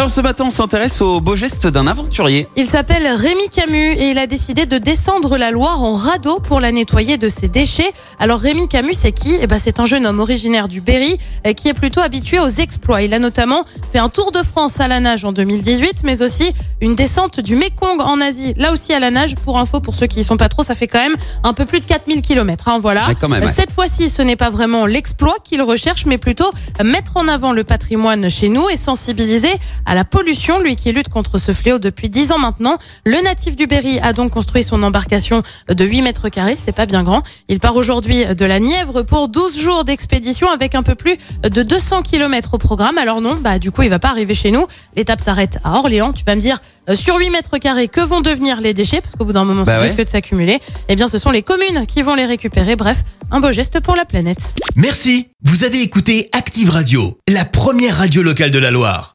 Alors ce matin, on s'intéresse au beau geste d'un aventurier. Il s'appelle Rémi Camus et il a décidé de descendre la Loire en radeau pour la nettoyer de ses déchets. Alors Rémi Camus, c'est qui? Eh ben, c'est un jeune homme originaire du Berry euh, qui est plutôt habitué aux exploits. Il a notamment fait un tour de France à la nage en 2018, mais aussi une descente du Mekong en Asie, là aussi à la nage. Pour info, pour ceux qui y sont pas trop, ça fait quand même un peu plus de 4000 km. Hein, voilà. Quand même, ouais. Cette fois-ci, ce n'est pas vraiment l'exploit qu'il recherche, mais plutôt mettre en avant le patrimoine chez nous et sensibiliser à la pollution, lui qui lutte contre ce fléau depuis 10 ans maintenant. Le natif du Berry a donc construit son embarcation de 8 mètres carrés, c'est pas bien grand. Il part aujourd'hui de la Nièvre pour 12 jours d'expédition avec un peu plus de 200 km au programme. Alors non, bah du coup, il va pas arriver chez nous. L'étape s'arrête à Orléans. Tu vas me dire, euh, sur 8 mètres carrés, que vont devenir les déchets? Parce qu'au bout d'un moment, Bah ça ouais. risque de s'accumuler. Eh bien, ce sont les communes qui vont les récupérer. Bref, un beau geste pour la planète. Merci. Vous avez écouté Active Radio, la première radio locale de la Loire.